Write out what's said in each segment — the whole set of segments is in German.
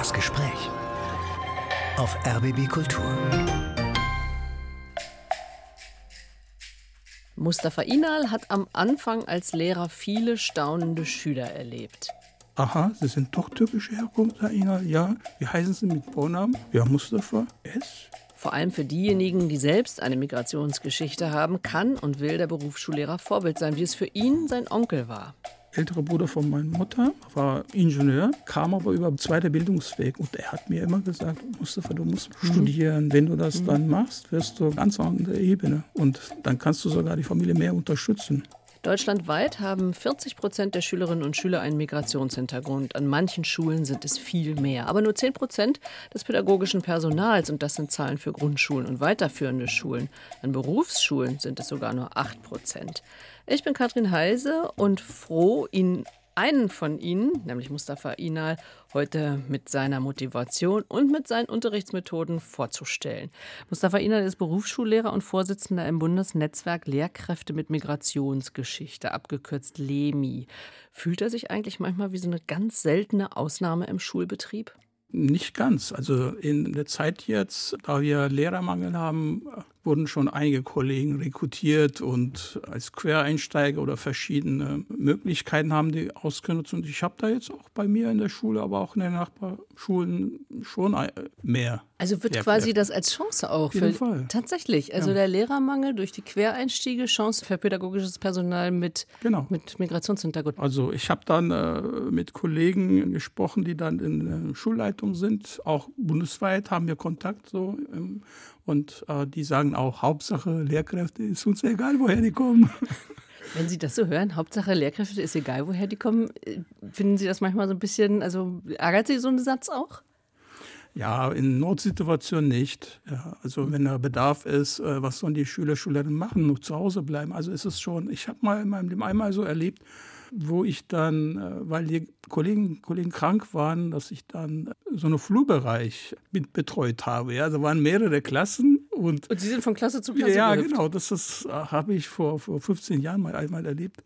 Das Gespräch auf RBB Kultur. Mustafa Inal hat am Anfang als Lehrer viele staunende Schüler erlebt. Aha, Sie sind doch türkische Herkunft, Herr Inal. Ja, wie heißen Sie mit Vornamen? Ja, Mustafa. S. Vor allem für diejenigen, die selbst eine Migrationsgeschichte haben, kann und will der Berufsschullehrer Vorbild sein, wie es für ihn sein Onkel war ältere Bruder von meiner Mutter war Ingenieur, kam aber über den zweiten Bildungsweg. Und er hat mir immer gesagt, Mustafa, du musst mhm. studieren. Wenn du das mhm. dann machst, wirst du ganz an der Ebene. Und dann kannst du sogar die Familie mehr unterstützen. Deutschlandweit haben 40 Prozent der Schülerinnen und Schüler einen Migrationshintergrund. An manchen Schulen sind es viel mehr. Aber nur 10 Prozent des pädagogischen Personals, und das sind Zahlen für Grundschulen und weiterführende Schulen. An Berufsschulen sind es sogar nur 8 Prozent. Ich bin Katrin Heise und froh, Ihnen einen von Ihnen, nämlich Mustafa Inal, heute mit seiner Motivation und mit seinen Unterrichtsmethoden vorzustellen. Mustafa Inal ist Berufsschullehrer und Vorsitzender im Bundesnetzwerk Lehrkräfte mit Migrationsgeschichte, abgekürzt LEMI. Fühlt er sich eigentlich manchmal wie so eine ganz seltene Ausnahme im Schulbetrieb? Nicht ganz. Also in der Zeit jetzt, da wir Lehrermangel haben, wurden schon einige Kollegen rekrutiert und als Quereinsteiger oder verschiedene Möglichkeiten haben die ausgenutzt. Und ich habe da jetzt auch bei mir in der Schule, aber auch in den Nachbarschulen schon mehr. Also wird quasi das als Chance auch. Für, Fall. Tatsächlich. Also ja. der Lehrermangel durch die Quereinstiege, Chance für pädagogisches Personal mit, genau. mit Migrationshintergrund. Also ich habe dann äh, mit Kollegen gesprochen, die dann in der Schulleitung sind. Auch bundesweit haben wir Kontakt so. Ähm, und äh, die sagen auch, Hauptsache Lehrkräfte ist uns egal, woher die kommen. Wenn Sie das so hören, Hauptsache Lehrkräfte ist egal, woher die kommen, äh, finden Sie das manchmal so ein bisschen, also ärgert Sie so einen Satz auch? Ja, in Notsituationen nicht. Ja, also wenn da Bedarf ist, äh, was sollen die Schüler, Schülerinnen machen? Nur zu Hause bleiben. Also ist es schon, ich habe mal in meinem Leben einmal so erlebt, wo ich dann, äh, weil die Kollegen, Kollegen krank waren, dass ich dann so einen Flurbereich mit betreut habe. Ja, da waren mehrere Klassen und, und Sie sind von Klasse zu Klasse Ja, gehüpft. genau. Das, das äh, habe ich vor, vor 15 Jahren mal einmal erlebt.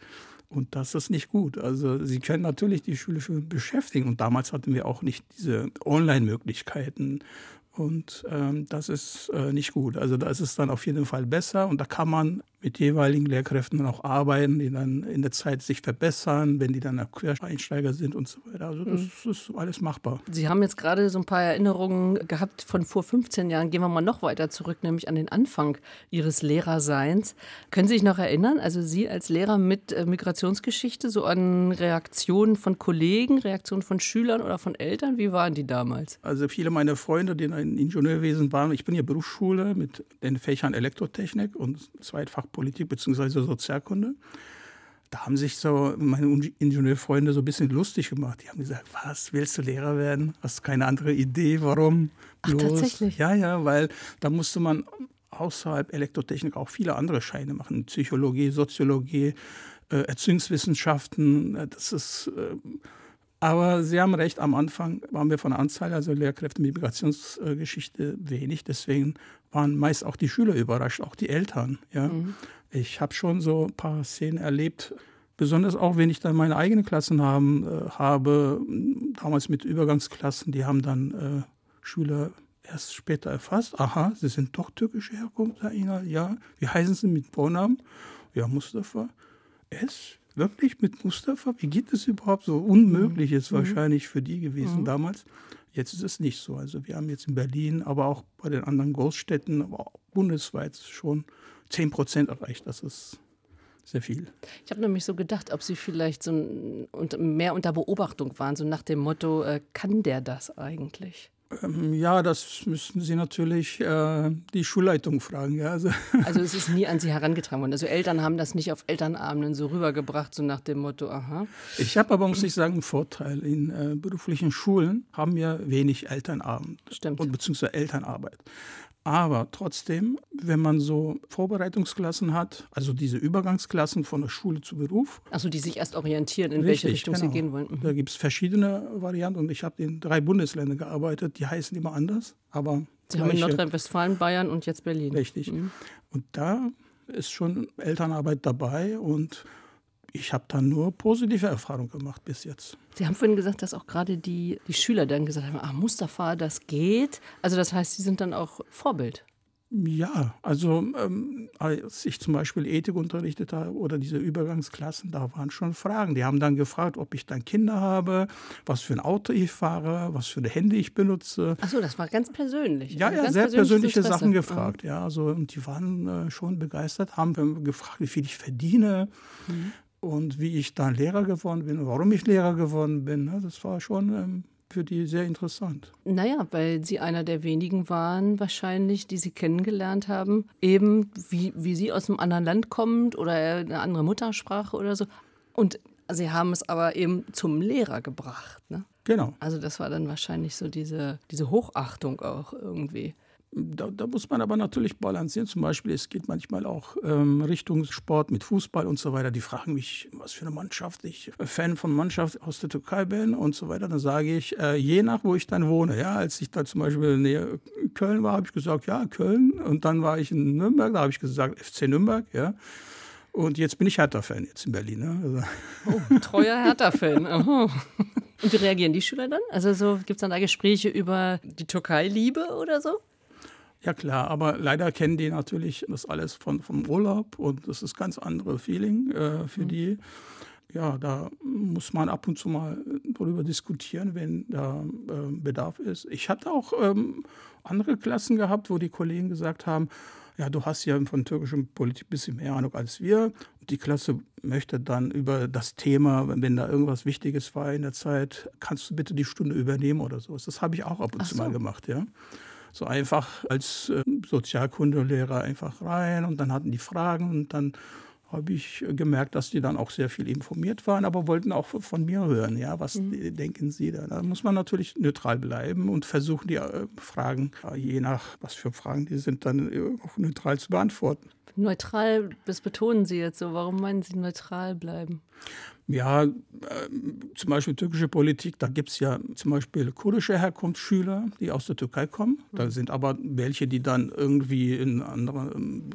Und das ist nicht gut. Also Sie können natürlich die Schüler schon beschäftigen. Und damals hatten wir auch nicht diese Online-Möglichkeiten. Und ähm, das ist äh, nicht gut. Also da ist es dann auf jeden Fall besser. Und da kann man mit jeweiligen Lehrkräften auch arbeiten, die dann in der Zeit sich verbessern, wenn die dann Quereinsteiger sind und so weiter. Also das mhm. ist alles machbar. Sie haben jetzt gerade so ein paar Erinnerungen gehabt von vor 15 Jahren. Gehen wir mal noch weiter zurück, nämlich an den Anfang Ihres Lehrerseins. Können Sie sich noch erinnern, also Sie als Lehrer mit äh, Migrationsgeschichte, so an Reaktionen von Kollegen, Reaktionen von Schülern oder von Eltern? Wie waren die damals? Also viele meiner Freunde, die in Ingenieurwesen waren, ich bin ja Berufsschule mit den Fächern Elektrotechnik und Zweitfach Politik bzw. Sozialkunde. Da haben sich so meine Ingenieurfreunde so ein bisschen lustig gemacht. Die haben gesagt, was, willst du Lehrer werden? Hast keine andere Idee, warum? Ach, tatsächlich? Ja, ja, weil da musste man außerhalb Elektrotechnik auch viele andere Scheine machen. Psychologie, Soziologie, äh, Erziehungswissenschaften. Das ist... Äh, aber Sie haben recht, am Anfang waren wir von der Anzahl, also Lehrkräfte mit Migrationsgeschichte, wenig. Deswegen waren meist auch die Schüler überrascht, auch die Eltern. Ja. Mhm. Ich habe schon so ein paar Szenen erlebt, besonders auch, wenn ich dann meine eigenen Klassen haben, äh, habe, damals mit Übergangsklassen, die haben dann äh, Schüler erst später erfasst, aha, Sie sind doch türkische Herkunft, Herr Inal, ja. Wie heißen Sie mit Vornamen? Ja, Mustafa. S? Wirklich mit Mustafa? Wie geht es überhaupt? So unmöglich ist mhm. wahrscheinlich für die gewesen mhm. damals. Jetzt ist es nicht so. Also wir haben jetzt in Berlin, aber auch bei den anderen Großstädten, aber bundesweit schon 10 Prozent erreicht. Das ist sehr viel. Ich habe nämlich so gedacht, ob Sie vielleicht so mehr unter Beobachtung waren, so nach dem Motto, äh, kann der das eigentlich? Ähm, ja, das müssten Sie natürlich äh, die Schulleitung fragen. Ja. Also, also es ist nie an Sie herangetragen worden. Also Eltern haben das nicht auf Elternabenden so rübergebracht, so nach dem Motto, aha. Ich habe aber, muss ich sagen, einen Vorteil. In äh, beruflichen Schulen haben wir wenig Elternabend. Stimmt. Und, beziehungsweise Elternarbeit. Aber trotzdem, wenn man so Vorbereitungsklassen hat, also diese Übergangsklassen von der Schule zu Beruf. Also die sich erst orientieren, in Richtig, welche Richtung genau. sie gehen wollen. Mhm. Da gibt es verschiedene Varianten und ich habe in drei Bundesländern gearbeitet, die heißen immer anders. Aber Sie haben in Nordrhein-Westfalen, Bayern und jetzt Berlin. Richtig. Mhm. Und da ist schon Elternarbeit dabei und ich habe da nur positive Erfahrungen gemacht bis jetzt. Sie haben vorhin gesagt, dass auch gerade die, die Schüler dann gesagt haben, ah, Mustafa, das geht. Also das heißt, Sie sind dann auch Vorbild. Ja, also ähm, als ich zum Beispiel Ethik unterrichtet habe oder diese Übergangsklassen, da waren schon Fragen. Die haben dann gefragt, ob ich dann Kinder habe, was für ein Auto ich fahre, was für ein Handy ich benutze. Achso, das war ganz persönlich. Ja, also ja, sehr persönliche Interesse. Sachen gefragt. Ja, also und die waren äh, schon begeistert, haben gefragt, wie viel ich verdiene. Mhm. Und wie ich dann Lehrer geworden bin, warum ich Lehrer geworden bin, ne, das war schon ähm, für die sehr interessant. Naja, weil Sie einer der wenigen waren, wahrscheinlich, die Sie kennengelernt haben, eben wie, wie Sie aus einem anderen Land kommt oder eine andere Muttersprache oder so. Und Sie haben es aber eben zum Lehrer gebracht. Ne? Genau. Also das war dann wahrscheinlich so diese, diese Hochachtung auch irgendwie. Da, da, muss man aber natürlich balancieren. Zum Beispiel, es geht manchmal auch ähm, Richtung Sport mit Fußball und so weiter. Die fragen mich, was für eine Mannschaft ich Fan von Mannschaft aus der Türkei bin und so weiter. Dann sage ich, äh, je nach, wo ich dann wohne. Ja, als ich da zum Beispiel näher Köln war, habe ich gesagt, ja, Köln. Und dann war ich in Nürnberg, da habe ich gesagt, FC Nürnberg, ja. Und jetzt bin ich Hertha-Fan jetzt in Berlin. Ne? Also. Oh, treuer Hertha-Fan. Und wie reagieren die Schüler dann? Also so, gibt es dann da Gespräche über die Türkei-Liebe oder so? Ja klar, aber leider kennen die natürlich das alles von, vom Urlaub und das ist ganz andere Feeling äh, für mhm. die. Ja, da muss man ab und zu mal darüber diskutieren, wenn da äh, Bedarf ist. Ich hatte auch ähm, andere Klassen gehabt, wo die Kollegen gesagt haben, ja, du hast ja von türkischer Politik ein bisschen mehr Ahnung als wir. Und die Klasse möchte dann über das Thema, wenn da irgendwas Wichtiges war in der Zeit, kannst du bitte die Stunde übernehmen oder so. Das habe ich auch ab und Ach zu so. mal gemacht, ja so einfach als äh, Sozialkundelehrer einfach rein und dann hatten die Fragen und dann habe ich gemerkt, dass die dann auch sehr viel informiert waren, aber wollten auch von mir hören, ja, was mhm. denken Sie da? Da muss man natürlich neutral bleiben und versuchen, die äh, Fragen, je nach was für Fragen die sind, dann äh, auch neutral zu beantworten. Neutral, das betonen Sie jetzt so. Warum meinen Sie neutral bleiben? Ja, äh, zum Beispiel türkische Politik, da gibt es ja zum Beispiel kurdische Herkunftsschüler, die aus der Türkei kommen. Da mhm. sind aber welche, die dann irgendwie in anderer ähm,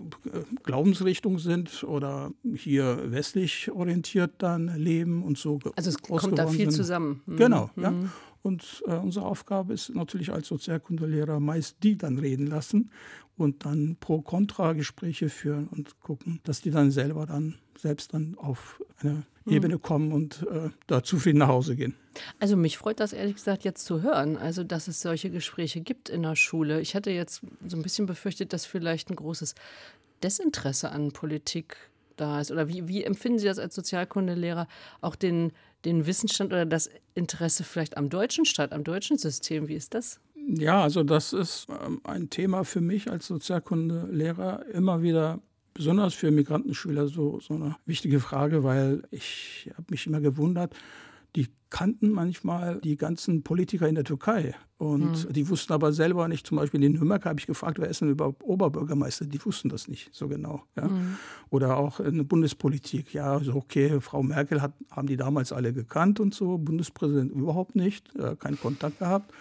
Glaubensrichtung sind oder hier westlich orientiert dann leben und so. Also es kommt da viel sind. zusammen. Mhm. Genau, ja. Mhm. Und äh, unsere Aufgabe ist natürlich als Sozialkundelehrer meist die dann reden lassen und dann Pro-Kontra-Gespräche führen und gucken, dass die dann selber dann selbst dann auf eine. Ebene kommen und äh, da zufrieden nach Hause gehen. Also mich freut das ehrlich gesagt jetzt zu hören, also dass es solche Gespräche gibt in der Schule. Ich hatte jetzt so ein bisschen befürchtet, dass vielleicht ein großes Desinteresse an Politik da ist. Oder wie, wie empfinden Sie das als Sozialkundelehrer, auch den, den Wissensstand oder das Interesse vielleicht am deutschen Staat, am deutschen System? Wie ist das? Ja, also das ist ähm, ein Thema für mich als Sozialkundelehrer immer wieder besonders für Migrantenschüler so, so eine wichtige Frage, weil ich habe mich immer gewundert, die kannten manchmal die ganzen Politiker in der Türkei. Und hm. die wussten aber selber nicht, zum Beispiel in Nürnberg habe ich gefragt, wer ist denn überhaupt Oberbürgermeister? Die wussten das nicht so genau. Ja? Hm. Oder auch in der Bundespolitik, ja, so okay, Frau Merkel hat, haben die damals alle gekannt und so, Bundespräsident überhaupt nicht, äh, keinen Kontakt gehabt.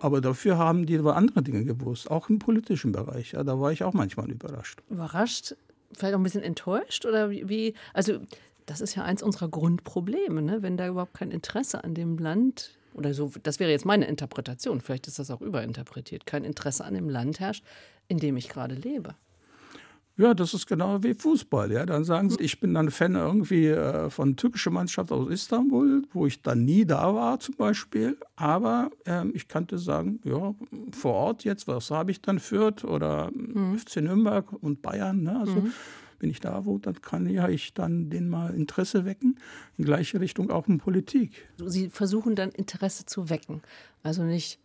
Aber dafür haben die über andere Dinge gewusst, auch im politischen Bereich. Ja, da war ich auch manchmal überrascht. Überrascht? Vielleicht auch ein bisschen enttäuscht? Oder wie? Also, das ist ja eins unserer Grundprobleme, ne? wenn da überhaupt kein Interesse an dem Land oder so, das wäre jetzt meine Interpretation, vielleicht ist das auch überinterpretiert, kein Interesse an dem Land herrscht, in dem ich gerade lebe. Ja, das ist genau wie Fußball. Ja. Dann sagen sie, ich bin dann Fan irgendwie äh, von türkischer Mannschaft aus Istanbul, wo ich dann nie da war zum Beispiel. Aber ähm, ich kannte sagen, ja, vor Ort jetzt, was habe ich dann Fürth oder mhm. FC Nürnberg und Bayern. Ne? Also mhm. wenn ich da wo, dann kann ja ich dann den mal Interesse wecken. In gleiche Richtung auch in Politik. Sie versuchen dann Interesse zu wecken. Also nicht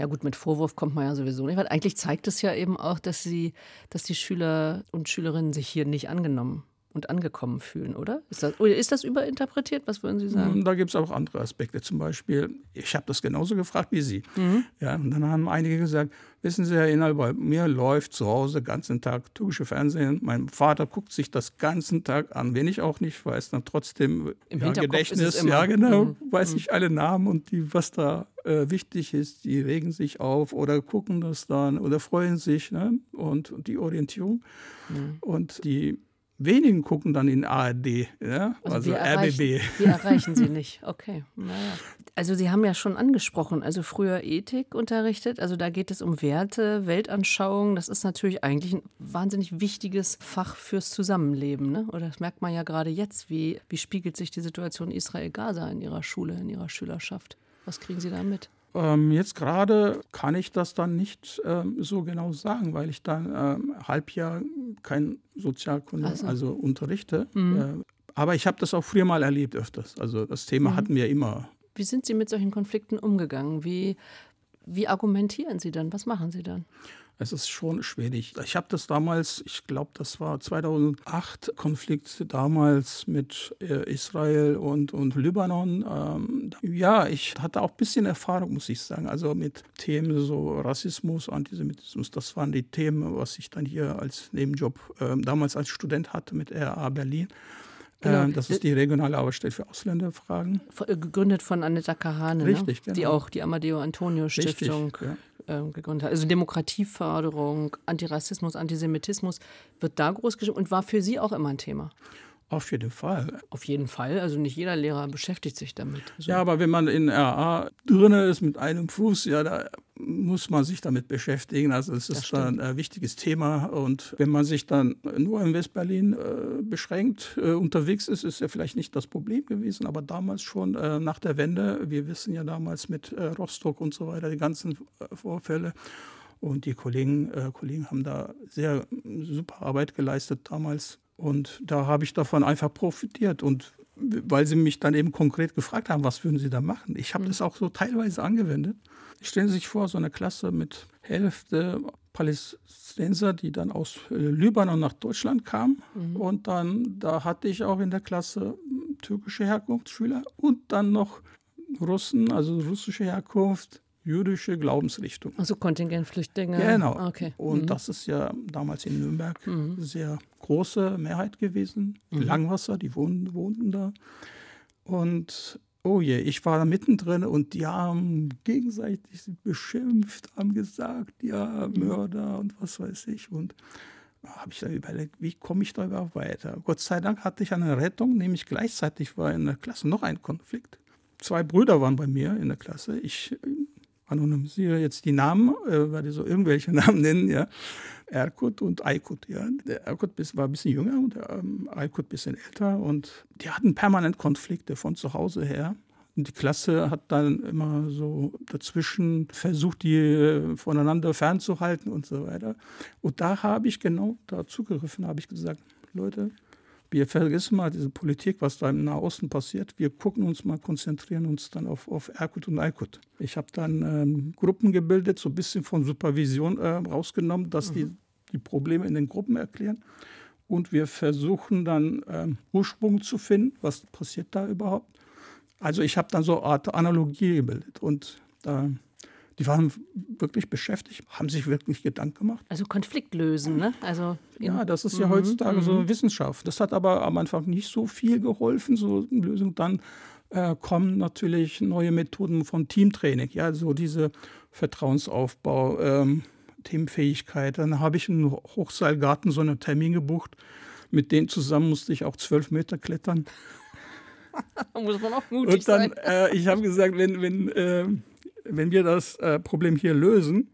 ja gut, mit Vorwurf kommt man ja sowieso nicht, weil eigentlich zeigt es ja eben auch, dass sie, dass die Schüler und Schülerinnen sich hier nicht angenommen und angekommen fühlen, oder? Ist das, oder ist das überinterpretiert? Was würden Sie sagen? Da gibt es auch andere Aspekte. Zum Beispiel, ich habe das genauso gefragt wie Sie. Mhm. Ja, und dann haben einige gesagt, wissen Sie, Herr Inhalt, bei mir läuft zu Hause den ganzen Tag türkische Fernsehen. Mein Vater guckt sich das ganzen Tag an, wenn ich auch nicht weiß, dann trotzdem Im ja, Gedächtnis, ja genau, mhm. weiß mhm. ich alle Namen und die, was da äh, wichtig ist, die regen sich auf oder gucken das dann oder freuen sich ne? und, und die Orientierung. Mhm. Und die wenigen gucken dann in ARD, ja? Also, also, RBB. wir erreichen sie nicht. Okay, naja. Also Sie haben ja schon angesprochen, also früher Ethik unterrichtet. Also da geht es um Werte, Weltanschauung. Das ist natürlich eigentlich ein wahnsinnig wichtiges Fach fürs Zusammenleben. Ne? Oder das merkt man ja gerade jetzt. Wie, wie spiegelt sich die Situation Israel-Gaza in Ihrer Schule, in Ihrer Schülerschaft? Was kriegen Sie da mit? Ähm, jetzt gerade kann ich das dann nicht ähm, so genau sagen, weil ich dann ähm, Halbjahr kein Sozialkunde, Also. also, unterrichte. Mhm. Äh, aber ich habe das auch früher mal erlebt öfters. Also das Thema Mhm. hatten wir immer. Wie sind Sie mit solchen Konflikten umgegangen? Wie, wie argumentieren Sie dann? Was machen Sie dann? Es ist schon schwierig. Ich habe das damals, ich glaube, das war 2008, Konflikt damals mit äh, Israel und, und Libanon. Ähm, ja, ich hatte auch ein bisschen Erfahrung, muss ich sagen. Also mit Themen so Rassismus, Antisemitismus, das waren die Themen, was ich dann hier als Nebenjob ähm, damals als Student hatte mit RA Berlin. Genau. Ähm, das ist die regionale Arbeitsstelle für Ausländerfragen. Äh, Gegründet von Annetta Kahane, Richtig, ne? die genau. auch die Amadeo Antonio Stiftung Richtig, ja. Ähm, gegründet hat. Also Demokratieförderung, Antirassismus, Antisemitismus wird da groß geschrieben und war für Sie auch immer ein Thema. Auf jeden Fall. Auf jeden Fall. Also nicht jeder Lehrer beschäftigt sich damit. Also, Ja, aber wenn man in RA drin ist mit einem Fuß, ja, da muss man sich damit beschäftigen. Also es ist dann ein wichtiges Thema. Und wenn man sich dann nur in Westberlin äh, beschränkt äh, unterwegs ist, ist ja vielleicht nicht das Problem gewesen, aber damals schon äh, nach der Wende, wir wissen ja damals mit äh, Rostock und so weiter, die ganzen äh, Vorfälle. Und die Kollegen, äh, Kollegen haben da sehr super Arbeit geleistet damals. Und da habe ich davon einfach profitiert. Und weil sie mich dann eben konkret gefragt haben, was würden sie da machen? Ich habe das auch so teilweise angewendet. Stellen Sie sich vor, so eine Klasse mit Hälfte Palästinenser, die dann aus äh, Libanon nach Deutschland kamen. Und dann, da hatte ich auch in der Klasse m, türkische Herkunftsschüler und dann noch Russen, also russische Herkunft, jüdische Glaubensrichtung. also Kontingentflüchtlinge. Genau. Okay. Und Mhm. das ist ja damals in Nürnberg sehr große Mehrheit gewesen. Mhm. Langwasser, die wohnten, wohnten da. Und oh je, ich war da mittendrin und die haben gegenseitig beschimpft, haben gesagt, ja, Mhm. Mörder und was weiß ich. Und da habe ich dann überlegt, wie komme ich da überhaupt weiter? Gott sei Dank hatte ich eine Rettung, nämlich gleichzeitig war in der Klasse noch ein Konflikt. Zwei Brüder waren bei mir in der Klasse. Ich anonymisiere jetzt die Namen, äh, werde so irgendwelche Namen nennen, ja. Erkut und Aykut, ja. Der Erkut war ein bisschen jünger und der ähm, Aykut ein bisschen älter und die hatten permanent Konflikte von zu Hause her. Und die Klasse hat dann immer so dazwischen versucht, die äh, voneinander fernzuhalten und so weiter. Und da habe ich genau da zugegriffen, habe ich gesagt, Leute, wir vergessen mal diese Politik, was da im Nahosten passiert. Wir gucken uns mal, konzentrieren uns dann auf, auf Erkut und Aykut. Ich habe dann ähm, Gruppen gebildet, so ein bisschen von Supervision äh, rausgenommen, dass die die Probleme in den Gruppen erklären. Und wir versuchen dann ähm, Ursprung zu finden, was passiert da überhaupt. Also ich habe dann so eine Art Analogie gebildet und da, die waren wirklich beschäftigt, haben sich wirklich Gedanken gemacht. Also Konflikt lösen, ne? Also Ja, das ist ja Mhm, heutzutage so mhm. eine Wissenschaft. Das hat aber am Anfang nicht so viel geholfen, so eine Lösung. Dann äh, kommen natürlich neue Methoden von Teamtraining, ja, so diese Vertrauensaufbau, ähm, Teamfähigkeit. Dann habe ich im Hochseilgarten so einen Termin gebucht. Mit denen zusammen musste ich auch zwölf Meter klettern. Da muss man auch mutig Und dann, sein. äh, ich habe gesagt, wenn, wenn, äh, wenn wir das äh, Problem hier lösen,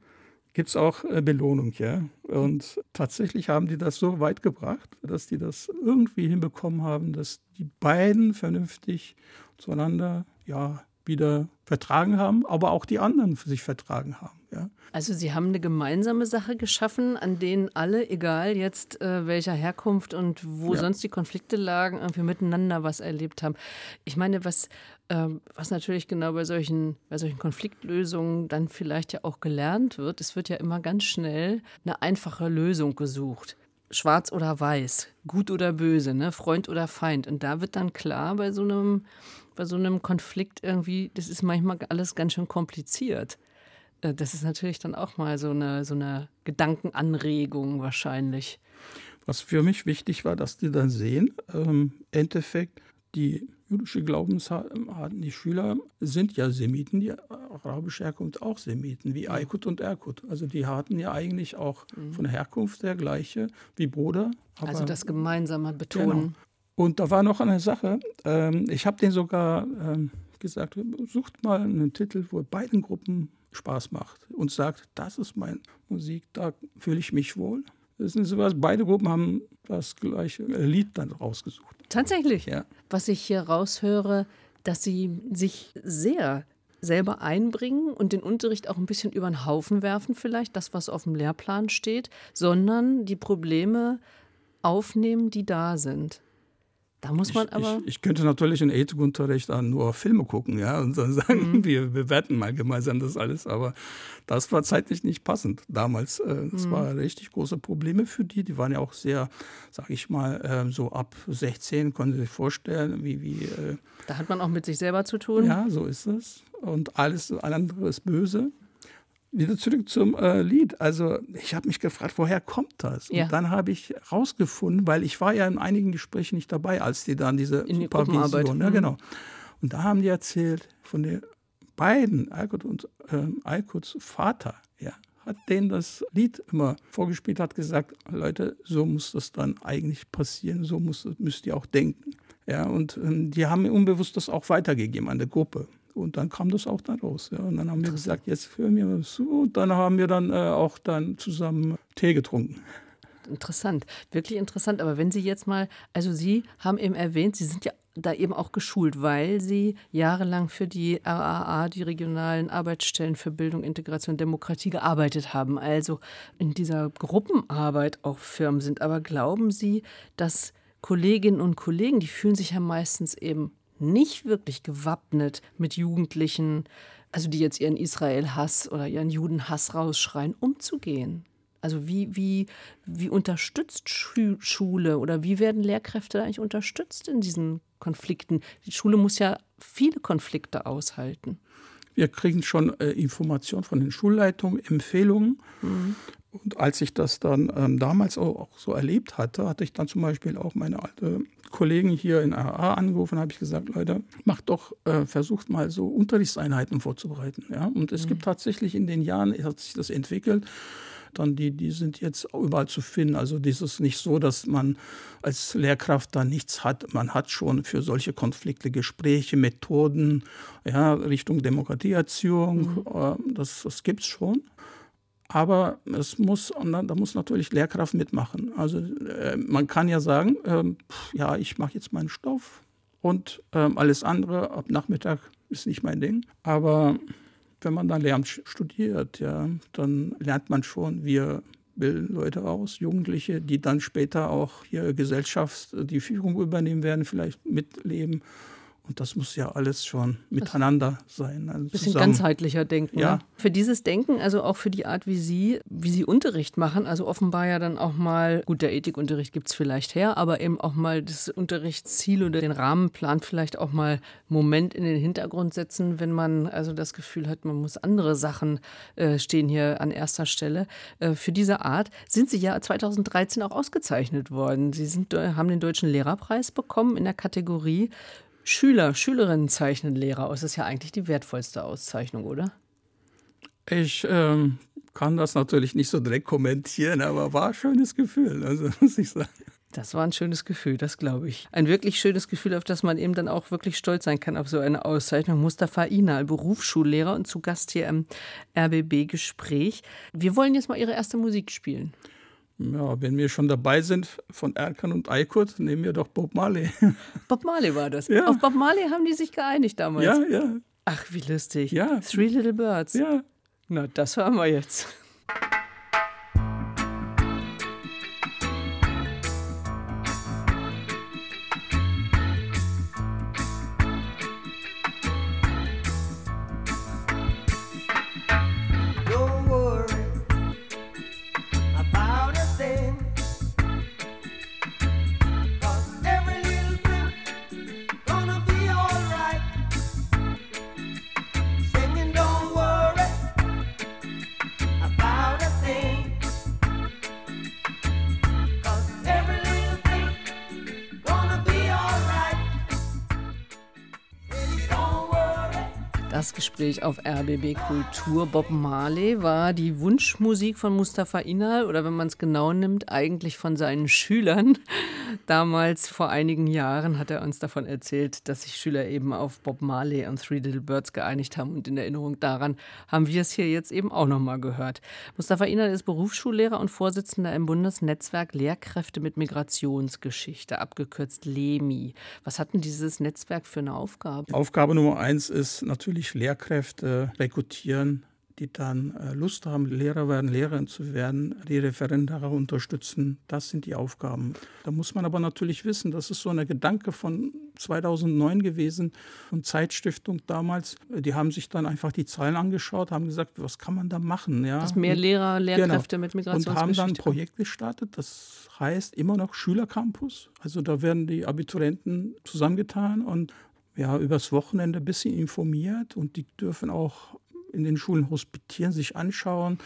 gibt es auch äh, Belohnung, ja. Und tatsächlich haben die das so weit gebracht, dass die das irgendwie hinbekommen haben, dass die beiden vernünftig zueinander ja wieder vertragen haben, aber auch die anderen für sich vertragen haben, ja. Also Sie haben eine gemeinsame Sache geschaffen, an denen alle, egal jetzt äh, welcher Herkunft und wo Ja. sonst die Konflikte lagen, irgendwie miteinander was erlebt haben. Ich meine, was, ähm, was natürlich genau bei solchen, bei solchen Konfliktlösungen dann vielleicht ja auch gelernt wird, es wird ja immer ganz schnell eine einfache Lösung gesucht. Schwarz oder weiß, gut oder böse, ne? Freund oder Feind. Und da wird dann klar bei so einem, bei so einem Konflikt irgendwie, das ist manchmal alles ganz schön kompliziert. Äh, Das ist natürlich dann auch mal so eine, so eine Gedankenanregung wahrscheinlich. Was für mich wichtig war, dass die dann sehen, ähm, im Endeffekt, die jüdische Glaubensarten, die Schüler sind ja Semiten, die arabischer Herkunft auch Semiten, wie Aykut und Erkut. Also die hatten ja eigentlich auch mhm. von der Herkunft der gleiche wie Bruder. also das gemeinsame Betonen. Genau. Und da war noch eine Sache, ähm, ich habe den sogar ähm, gesagt, sucht mal einen Titel, wo beiden Gruppen Spaß macht und sagt, das ist meine Musik, da fühle ich mich wohl. Das ist sowas, beide Gruppen haben das gleiche Lied dann rausgesucht. Tatsächlich? Ja. Was ich hier raushöre, dass sie sich sehr selber einbringen und den Unterricht auch ein bisschen über den Haufen werfen, vielleicht das, was auf dem Lehrplan steht, sondern die Probleme aufnehmen, die da sind. Da muss man ich, aber. Ich, ich, könnte natürlich in Ethikunterricht dann nur Filme gucken, ja, und dann sagen, mhm. wir bewerten mal gemeinsam das alles. Aber das war zeitlich nicht passend damals. Äh, das mhm. war richtig große Probleme für die. Die waren ja auch sehr, sag ich mal, ähm, so ab 16, konnten Sie sich vorstellen, wie. wie äh, da hat man auch mit sich selber zu tun. Ja, so ist es. Und alles andere ist böse wieder zurück zum äh, Lied. Also ich habe mich gefragt, woher kommt das? Ja. Und dann habe ich rausgefunden, weil ich war ja in einigen Gesprächen nicht dabei, als die dann diese in die Supervision, ja mhm. genau. Und da haben die erzählt von den beiden, Alkut und ähm, Alkuts Vater, ja, hat denen das Lied immer vorgespielt, hat gesagt, Leute, so muss das dann eigentlich passieren, so muss, müsst ihr auch denken. Ja, und ähm, die haben unbewusst das auch weitergegeben an der Gruppe. Und dann kam das auch dann raus. Ja. Und dann haben wir gesagt, jetzt hören wir zu. Und dann haben wir dann äh, auch dann zusammen Tee getrunken. Interessant, wirklich interessant. Aber wenn Sie jetzt mal, also Sie haben eben erwähnt, Sie sind ja da eben auch geschult, weil Sie jahrelang für die RAA, die regionalen Arbeitsstellen für Bildung, Integration, Demokratie gearbeitet haben, also in dieser Gruppenarbeit auch Firmen sind. Aber glauben Sie, dass Kolleginnen und Kollegen, die fühlen sich ja meistens eben nicht wirklich gewappnet mit Jugendlichen, also die jetzt ihren Israel-Hass oder ihren Judenhass rausschreien, umzugehen. Also wie, wie, wie unterstützt Schule oder wie werden Lehrkräfte eigentlich unterstützt in diesen Konflikten? Die Schule muss ja viele Konflikte aushalten. Wir kriegen schon äh, Informationen von den Schulleitungen, Empfehlungen. Mhm. Und als ich das dann ähm, damals auch, auch, so erlebt hatte, hatte ich dann zum Beispiel auch meine alte Kollegen hier in AA angerufen, habe ich gesagt, Leute, macht doch, äh, versucht mal so Unterrichtseinheiten vorzubereiten. Ja? Und es mhm. gibt tatsächlich in den Jahren, hat sich das entwickelt, dann die, die sind jetzt überall zu finden. Also das ist nicht so, dass man als Lehrkraft da nichts hat. Man hat schon für solche Konflikte Gespräche, Methoden, ja, Richtung Demokratieerziehung. Mhm. Äh, das, das gibt es schon. Aber es muss, da muss natürlich Lehrkraft mitmachen. Also äh, man kann ja sagen, ähm, ja, ich mache jetzt meinen Stoff und ähm, alles andere ab Nachmittag ist nicht mein Ding. Aber wenn man dann Lehramt studiert, ja, dann lernt man schon, wir bilden Leute aus, Jugendliche, die dann später auch hier Gesellschaft die Führung übernehmen werden, vielleicht mitleben. Und das muss ja alles schon miteinander sein. Also ein bisschen zusammen. ganzheitlicher denken. Ja. Ne? Für dieses Denken, also auch für die Art, wie Sie, wie Sie Unterricht machen, also offenbar ja dann auch mal, gut, der Ethikunterricht gibt es vielleicht her, aber eben auch mal das Unterrichtsziel oder den Rahmenplan vielleicht auch mal Moment in den Hintergrund setzen, wenn man also das Gefühl hat, man muss andere Sachen äh, stehen hier an erster Stelle. Äh, für diese Art sind Sie ja 2013 auch ausgezeichnet worden. Sie sind, äh, haben den Deutschen Lehrerpreis bekommen in der Kategorie Schüler, Schülerinnen zeichnen Lehrer aus. Das ist ja eigentlich die wertvollste Auszeichnung, oder? Ich ähm, kann das natürlich nicht so direkt kommentieren, aber war ein schönes Gefühl, also muss ich sagen. Das war ein schönes Gefühl, das glaube ich. Ein wirklich schönes Gefühl, auf das man eben dann auch wirklich stolz sein kann auf so eine Auszeichnung. Mustafa Inal, Berufsschullehrer und zu Gast hier im RBB-Gespräch. Wir wollen jetzt mal Ihre erste Musik spielen. Ja, wenn wir schon dabei sind von Erkan und Aykut, nehmen wir doch Bob Marley. Bob Marley war das. Ja. Auf Bob Marley haben die sich geeinigt damals. Ja, ja. Ach, wie lustig. Ja. Three Little Birds. Ja. Na, das hören wir jetzt. Gespräch auf RBB Kultur. Bob Marley war die Wunschmusik von Mustafa Inal oder wenn man es genau nimmt, eigentlich von seinen Schülern. Damals, vor einigen Jahren, hat er uns davon erzählt, dass sich Schüler eben auf Bob Marley und Three Little Birds geeinigt haben. Und in Erinnerung daran haben wir es hier jetzt eben auch nochmal gehört. Mustafa Inal ist Berufsschullehrer und Vorsitzender im Bundesnetzwerk Lehrkräfte mit Migrationsgeschichte, abgekürzt LEMI. Was hat denn dieses Netzwerk für eine Aufgabe? Aufgabe Nummer eins ist natürlich Lehrkräfte rekrutieren, die dann äh, Lust haben, Lehrer werden, Lehrerin zu werden, die Referendare unterstützen. Das sind die Aufgaben. Da muss man aber natürlich wissen, das ist so ein Gedanke von 2009 gewesen, von Zeitstiftung damals. Die haben sich dann einfach die Zahlen angeschaut, haben gesagt, was kann man da machen? Ja? Dass mehr Lehrer, Lehrkräfte genau. mit Migrationsgeschichte. Und haben dann ein Projekt gestartet, das heißt immer noch Schülercampus. Also da werden die Abiturienten zusammengetan und ja, übers Wochenende ein bisschen informiert und die dürfen auch in den Schulen hospitieren, sich anschauen.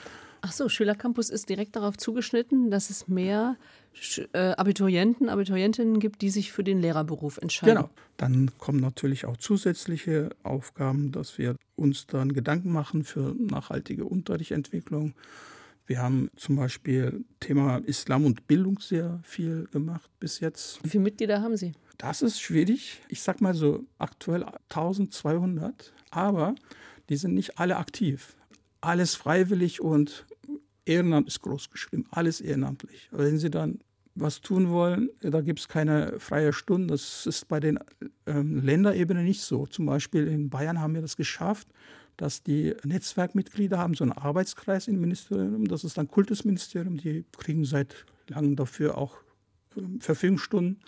Ach so, Schülercampus ist direkt darauf zugeschnitten, dass es mehr äh, Abiturienten, Abiturientinnen gibt, die sich für den Lehrerberuf entscheiden. Genau. Dann kommen natürlich auch zusätzliche Aufgaben, dass wir uns dann Gedanken machen für nachhaltige Unterrichtsentwicklung. Wir haben zum Beispiel Thema Islam und Bildung sehr viel gemacht bis jetzt. Wie viele Mitglieder haben Sie? Das ist schwierig. Ich sag mal so aktuell 1200, aber die sind nicht alle aktiv. Alles freiwillig und Ehrenamt ist groß geschrieben, alles ehrenamtlich. Wenn Sie dann was tun wollen, da gibt es keine freie Stunde. Das ist bei den ähm, Länderebenen nicht so. Zum Beispiel in Bayern haben wir das geschafft, dass die Netzwerkmitglieder haben so einen Arbeitskreis im Ministerium. Das ist dann Kultusministerium. Die kriegen seit langem dafür auch ähm, Verfügungsstunden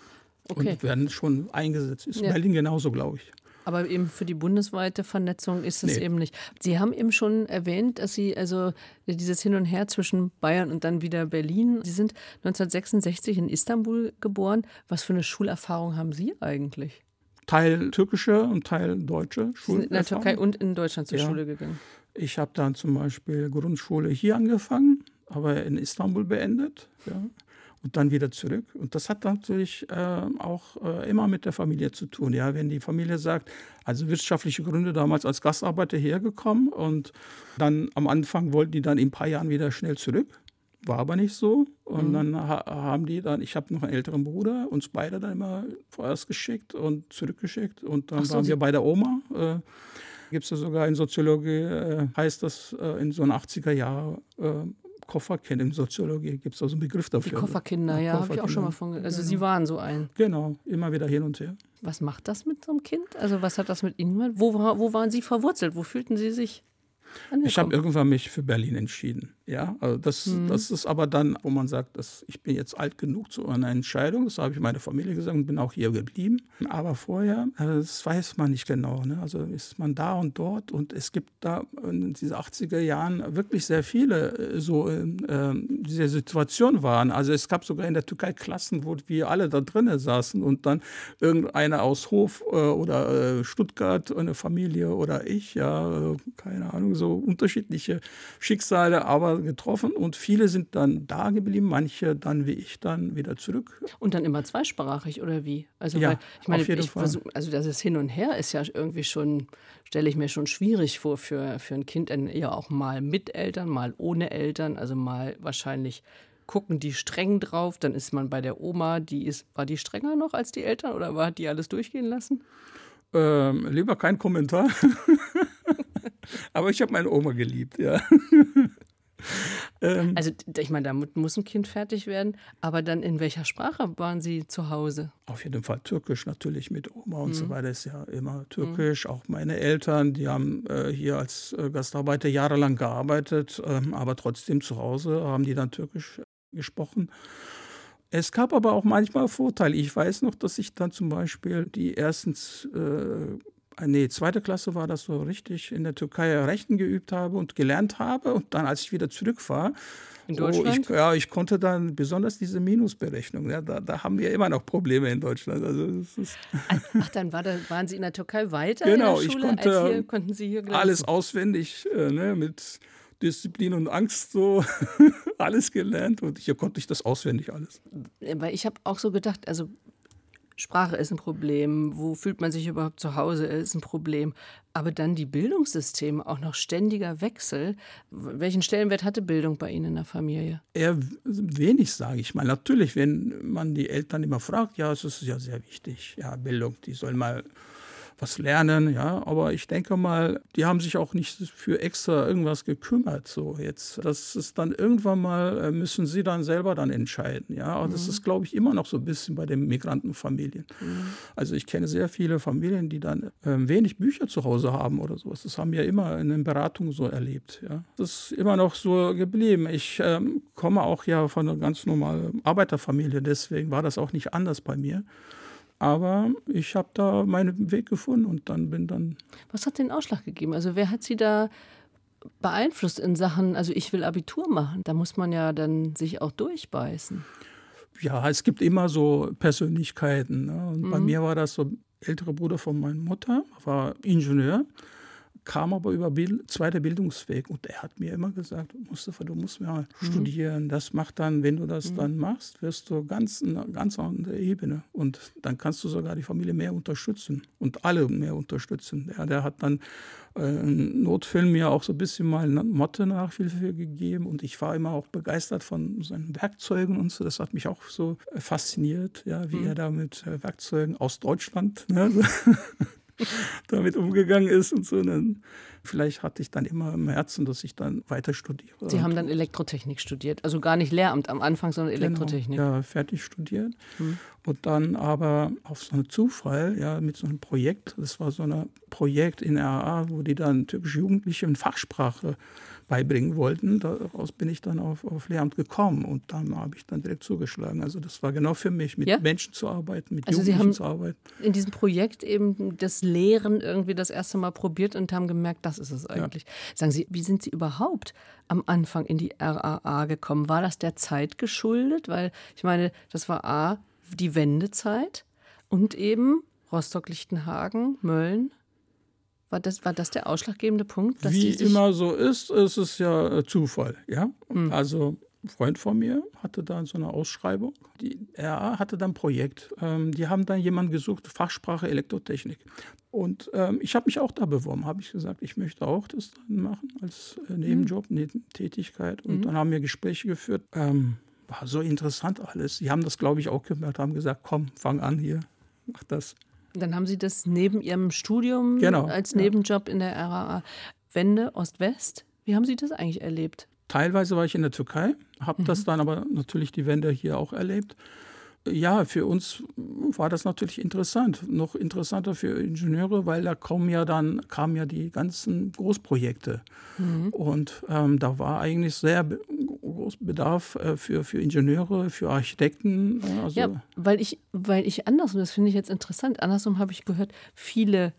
okay. und werden schon eingesetzt. Ist ja. Berlin genauso, glaube ich. Aber eben für die bundesweite Vernetzung ist es nee. eben nicht. Sie haben eben schon erwähnt, dass Sie also dieses Hin und Her zwischen Bayern und dann wieder Berlin. Sie sind 1966 in Istanbul geboren. Was für eine Schulerfahrung haben Sie eigentlich? Teil türkische und Teil deutsche Schule. Sie sind in der Türkei und in Deutschland zur ja. Schule gegangen. Ich habe dann zum Beispiel Grundschule hier angefangen, aber in Istanbul beendet. Ja und dann wieder zurück. Und das hat natürlich äh, auch äh, immer mit der Familie zu tun. Ja, wenn die Familie sagt, also wirtschaftliche Gründe damals als Gastarbeiter hergekommen und dann am Anfang wollten die dann in ein paar Jahren wieder schnell zurück. War aber nicht so. Und mhm. dann ha haben die dann, ich habe noch einen älteren Bruder, uns beide dann immer vorerst geschickt und zurückgeschickt. Und dann so, waren wir bei der Oma. Äh, Gibt es ja sogar in Soziologie, äh, heißt das äh, in so einen 80er Jahren äh, Kofferkind in Soziologie gibt es also einen Begriff dafür. Die Kofferkinder, ja, habe ich auch schon mal von. Also genau. Sie waren so ein. Genau, immer wieder hin und her. Was macht das mit so einem Kind? Also was hat das mit Ihnen gemacht? Wo, wo waren Sie verwurzelt? Wo fühlten Sie sich? Angekommen? Ich habe irgendwann mich für Berlin entschieden. Ja, also das, mhm. das ist aber dann, wo man sagt, dass ich bin jetzt alt genug zu einer Entscheidung. Das habe ich meiner Familie gesagt und bin auch hier geblieben. Aber vorher, also das weiß man nicht genau. Ne? Also ist man da und dort und es gibt da in diesen 80er Jahren wirklich sehr viele äh, so äh, diese Situationen waren. Also es gab sogar in der Türkei Klassen, wo wir alle da drinnen saßen und dann irgendeiner aus Hof äh, oder äh, Stuttgart, eine Familie oder ich, ja, äh, keine Ahnung, so unterschiedliche Schicksale, aber getroffen und viele sind dann da geblieben, manche dann wie ich dann wieder zurück. Und dann immer zweisprachig oder wie? Also ja, weil, ich meine, ich versuch, also das ist hin und her ist ja irgendwie schon, stelle ich mir schon schwierig vor für, für ein Kind, ja auch mal mit Eltern, mal ohne Eltern, also mal wahrscheinlich gucken die streng drauf, dann ist man bei der Oma, die ist, war die strenger noch als die Eltern oder hat die alles durchgehen lassen? Ähm, lieber kein Kommentar. Aber ich habe meine Oma geliebt, ja. ähm, also ich meine, damit muss ein Kind fertig werden, aber dann in welcher Sprache waren Sie zu Hause? Auf jeden Fall Türkisch natürlich mit Oma und mhm. so weiter ist ja immer Türkisch. Mhm. Auch meine Eltern, die haben äh, hier als äh, Gastarbeiter jahrelang gearbeitet, ähm, aber trotzdem zu Hause haben die dann Türkisch gesprochen. Es gab aber auch manchmal Vorteile. Ich weiß noch, dass ich dann zum Beispiel die ersten äh, äh, nee, zweite Klasse war das so richtig in der Türkei Rechten geübt habe und gelernt habe. Und dann, als ich wieder zurück war, in Deutschland? Oh, ich, ja, ich konnte dann besonders diese Minusberechnung. Ja, da, da, haben wir immer noch Probleme in Deutschland. Also Ach, dann war da, waren Sie in der Türkei weiter? Genau, in der Schule, ich konnte hier, konnten Sie hier alles auswendig äh, ne, mit Disziplin und Angst so alles gelernt und hier konnte ich das auswendig alles. Weil ich habe auch so gedacht, also Sprache ist ein Problem, wo fühlt man sich überhaupt zu Hause, ist ein Problem. Aber dann die Bildungssysteme, auch noch ständiger Wechsel. Welchen Stellenwert hatte Bildung bei Ihnen in der Familie? Eher wenig, sage ich mal. Natürlich, wenn man die Eltern immer fragt, ja, es ist ja sehr wichtig. Ja, Bildung, die soll mal was lernen, ja. Aber ich denke mal, die haben sich auch nicht für extra irgendwas gekümmert. So jetzt, das ist dann irgendwann mal äh, müssen sie dann selber dann entscheiden, ja. Und mhm. das ist, glaube ich, immer noch so ein bisschen bei den Migrantenfamilien. Mhm. Also ich kenne sehr viele Familien, die dann äh, wenig Bücher zu Hause haben oder sowas. Das haben wir immer in den Beratungen so erlebt, ja. Das ist immer noch so geblieben. Ich ähm, komme auch ja von einer ganz normalen Arbeiterfamilie, deswegen war das auch nicht anders bei mir. Aber ich habe da meinen Weg gefunden und dann bin dann. Was hat den Ausschlag gegeben? Also wer hat Sie da beeinflusst in Sachen, also ich will Abitur machen? Da muss man ja dann sich auch durchbeißen. Ja, es gibt immer so Persönlichkeiten. Ne? Und mhm. bei mir war das so ältere Bruder von meiner Mutter, war Ingenieur kam aber über Bild, zweiter Bildungsweg und er hat mir immer gesagt, Mustafa, du musst mal mhm. studieren. Das macht dann, wenn du das mhm. dann machst, wirst du ganz ganz andere Ebene und dann kannst du sogar die Familie mehr unterstützen und alle mehr unterstützen. Ja, der hat dann äh, Notfilm mir auch so ein bisschen mal Motte-Nachhilfe gegeben und ich war immer auch begeistert von seinen Werkzeugen und so. Das hat mich auch so fasziniert, ja, wie mhm. er da mit äh, Werkzeugen aus Deutschland ne, damit umgegangen ist und so. Und dann, vielleicht hatte ich dann immer im Herzen, dass ich dann weiter studiere. Sie haben dann Elektrotechnik studiert, also gar nicht Lehramt am Anfang, sondern genau, Elektrotechnik. Genau, ja, fertig studiert. Hm. Und dann aber auf so einen Zufall, ja, mit so einem Projekt, das war so ein Projekt in RA, wo die dann türkische Jugendliche in Fachsprache beibringen wollten. Daraus bin ich dann auf, auf Lehramt gekommen und dann habe ich dann direkt zugeschlagen. Also das war genau für mich, mit ja? Menschen zu arbeiten, mit also Jugendlichen zu arbeiten. In diesem Projekt eben das Lehren irgendwie das erste Mal probiert und haben gemerkt, das ist es eigentlich. Ja. Sagen Sie, wie sind Sie überhaupt am Anfang in die RAA gekommen? War das der Zeit geschuldet? Weil ich meine, das war A, die Wendezeit und eben Rostock-Lichtenhagen, Mölln, war das, war das der ausschlaggebende Punkt? Wie immer so ist, ist es ja äh, Zufall. Ja? Hm. Also ein Freund von mir hatte da so eine Ausschreibung. Die RA hatte dann ein Projekt. Ähm, die haben dann jemanden gesucht, Fachsprache Elektrotechnik. Und ähm, ich habe mich auch da beworben, habe ich gesagt, ich möchte auch das dann machen als äh, Nebenjob, mhm. Nebentätigkeit. Und mhm. dann haben wir Gespräche geführt. Ähm, war so interessant alles. Sie haben das, glaube ich, auch gemerkt, haben gesagt, komm, fang an hier, mach das. Dann haben Sie das neben Ihrem Studium genau, als Nebenjob ja. in der RAA. Wende Ost-West. Wie haben Sie das eigentlich erlebt? Teilweise war ich in der Türkei, habe mhm. das dann aber natürlich die Wende hier auch erlebt. Ja, für uns war das natürlich interessant. Noch interessanter für Ingenieure, weil da kommen ja dann kamen ja die ganzen Großprojekte. Mhm. Und ähm, da war eigentlich sehr großer Bedarf äh, für, für Ingenieure, für Architekten. Also ja, weil ich, weil ich andersrum, das finde ich jetzt interessant, andersrum habe ich gehört, viele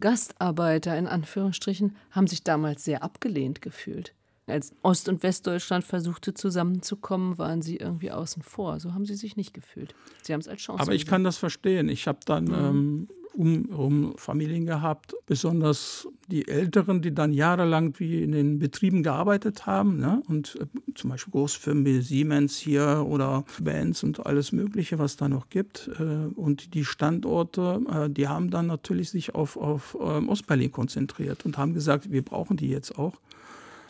Gastarbeiter in Anführungsstrichen haben sich damals sehr abgelehnt gefühlt. Als Ost- und Westdeutschland versuchte zusammenzukommen, waren sie irgendwie außen vor. So haben sie sich nicht gefühlt. Sie haben es als Chance. Aber ich kann das verstehen. Ich habe dann mhm. ähm, um, um Familien gehabt, besonders die Älteren, die dann jahrelang wie in den Betrieben gearbeitet haben. Ne? Und äh, zum Beispiel Großfirmen wie Siemens hier oder Bands und alles Mögliche, was da noch gibt. Äh, und die Standorte, äh, die haben dann natürlich sich auf, auf ähm, Ostberlin konzentriert und haben gesagt, wir brauchen die jetzt auch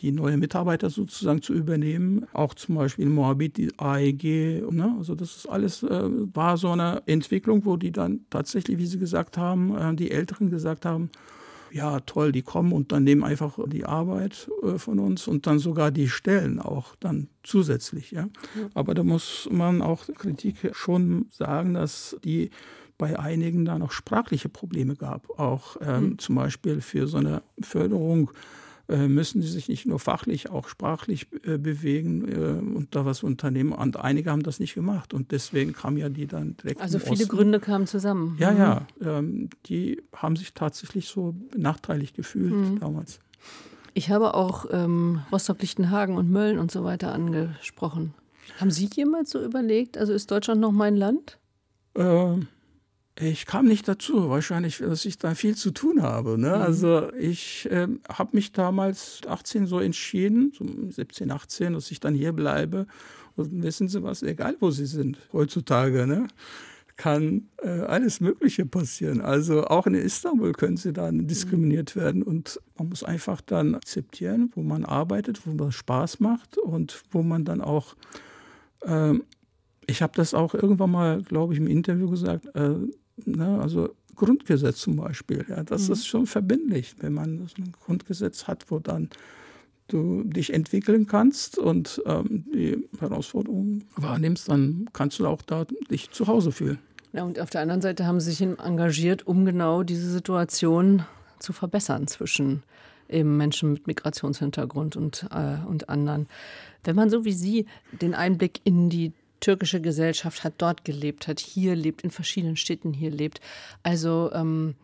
die neue Mitarbeiter sozusagen zu übernehmen. Auch zum Beispiel Moabit die AEG. Ne? Also das ist alles, äh, war so eine Entwicklung, wo die dann tatsächlich, wie Sie gesagt haben, äh, die Älteren gesagt haben, ja toll, die kommen und dann nehmen einfach die Arbeit äh, von uns und dann sogar die Stellen auch dann zusätzlich. Ja? ja. Aber da muss man auch Kritik schon sagen, dass die bei einigen da noch sprachliche Probleme gab. Auch ähm, mhm. zum Beispiel für so eine Förderung müssen sie sich nicht nur fachlich, auch sprachlich äh, bewegen äh, und da was unternehmen. Und einige haben das nicht gemacht und deswegen kamen ja die dann direkt. Also viele Osten. Gründe kamen zusammen. Ja, ja. Mhm. Ähm, die haben sich tatsächlich so benachteiligt gefühlt mhm. damals. Ich habe auch ähm, Rostock-Lichtenhagen und Mölln und so weiter angesprochen. Haben Sie jemals so überlegt, also ist Deutschland noch mein Land? Ähm ich kam nicht dazu, wahrscheinlich, dass ich da viel zu tun habe. Ne? Mhm. Also ich äh, habe mich damals 18 so entschieden, so 17, 18, dass ich dann hier bleibe. Und wissen Sie was, egal wo Sie sind heutzutage, ne? kann äh, alles Mögliche passieren. Also auch in Istanbul können sie dann diskriminiert werden und man muss einfach dann akzeptieren, wo man arbeitet, wo man Spaß macht und wo man dann auch, äh, ich habe das auch irgendwann mal, glaube ich, im Interview gesagt, äh, ne, also Grundgesetz zum Beispiel, ja, das mhm. ist schon verbindlich, wenn man ein Grundgesetz hat, wo dann du dich entwickeln kannst und ähm, die Herausforderungen wahrnimmst, dann kannst du auch da dich zu Hause fühlen. Ja, und auf der anderen Seite haben sie sich engagiert, um genau diese Situation zu verbessern zwischen eben Menschen mit Migrationshintergrund und, äh, und anderen. Wenn man so wie Sie den Einblick in die türkische Gesellschaft hat, dort gelebt hat, hier lebt, in verschiedenen Städten hier lebt, also ähm,